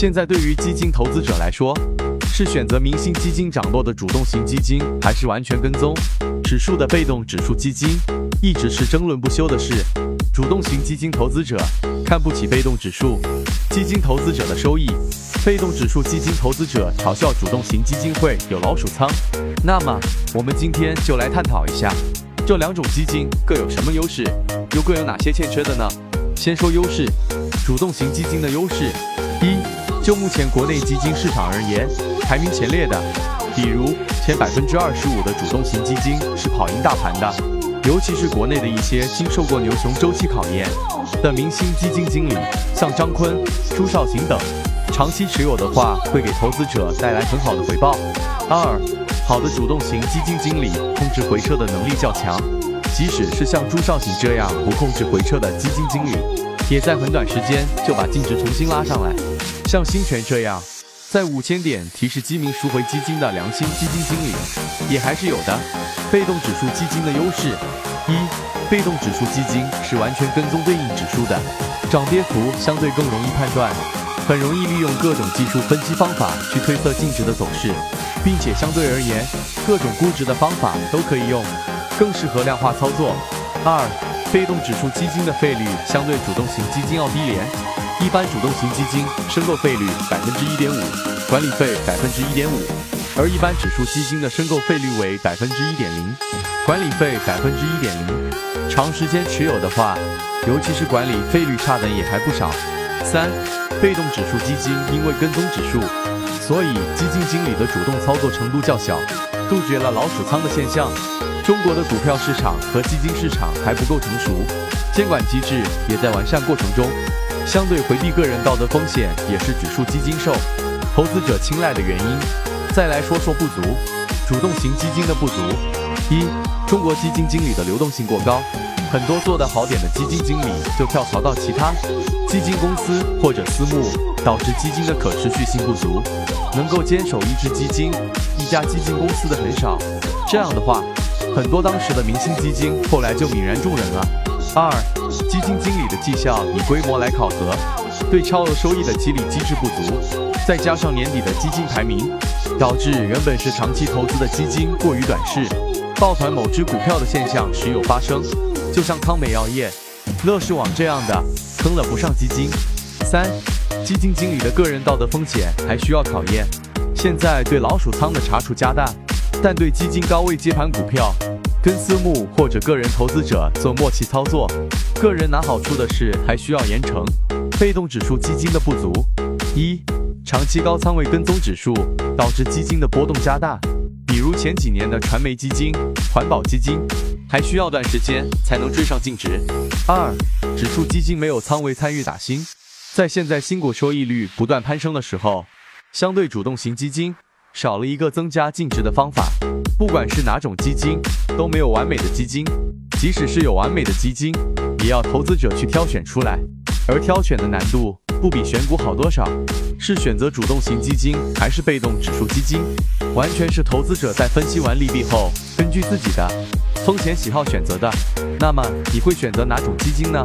现在对于基金投资者来说，是选择明星基金涨落的主动型基金，还是完全跟踪指数的被动指数基金，一直是争论不休的事。主动型基金投资者看不起被动指数基金投资者的收益，被动指数基金投资者嘲笑主动型基金会有老鼠仓。那么，我们今天就来探讨一下这两种基金各有什么优势，又各有哪些欠缺的呢？先说优势，主动型基金的优势，一，就目前国内基金市场而言，排名前列的，比如前百分之二十五的主动型基金是跑赢大盘的，尤其是国内的一些经受过牛熊周期考验的明星基金经理，像张坤、朱少醒等，长期持有的话，会给投资者带来很好的回报。二，好的主动型基金经理控制回撤的能力较强。即使是像朱少醒这样不控制回撤的基金经理，也在很短时间就把净值重新拉上来。像新泉这样在五千点提示基民赎回基金的良心基金经理，也还是有的。被动指数基金的优势：一、被动指数基金是完全跟踪对应指数的，涨跌幅相对更容易判断，很容易利用各种技术分析方法去推测净值的走势，并且相对而言，各种估值的方法都可以用。更适合量化操作。二、被动指数基金的费率相对主动型基金要低廉，一般主动型基金申购费率百分之一点五，管理费百分之一点五，而一般指数基金的申购费率为百分之一点零，管理费百分之一点零。长时间持有的话，尤其是管理费率差的也还不少。三、被动指数基金因为跟踪指数，所以基金经理的主动操作程度较小，杜绝了老鼠仓的现象。中国的股票市场和基金市场还不够成熟，监管机制也在完善过程中，相对回避个人道德风险也是指数基金受投资者青睐的原因。再来说说不足，主动型基金的不足：一、中国基金经理的流动性过高，很多做得好点的基金经理就跳槽到其他基金公司或者私募，导致基金的可持续性不足，能够坚守一支基金、一家基金公司的很少。这样的话。很多当时的明星基金后来就泯然众人了。二，基金经理的绩效以规模来考核，对超额收益的激励机制不足，再加上年底的基金排名，导致原本是长期投资的基金过于短视，抱团某只股票的现象时有发生。就像康美药业、乐视网这样的，坑了不上基金。三，基金经理的个人道德风险还需要考验。现在对老鼠仓的查处加大。但对基金高位接盘股票，跟私募或者个人投资者做默契操作，个人拿好处的是还需要严惩。被动指数基金的不足：一、长期高仓位跟踪指数，导致基金的波动加大，比如前几年的传媒基金、环保基金，还需要段时间才能追上净值。二、指数基金没有仓位参与打新，在现在新股收益率不断攀升的时候，相对主动型基金。少了一个增加净值的方法，不管是哪种基金，都没有完美的基金。即使是有完美的基金，也要投资者去挑选出来，而挑选的难度不比选股好多少。是选择主动型基金还是被动指数基金，完全是投资者在分析完利弊后，根据自己的风险喜好选择的。那么你会选择哪种基金呢？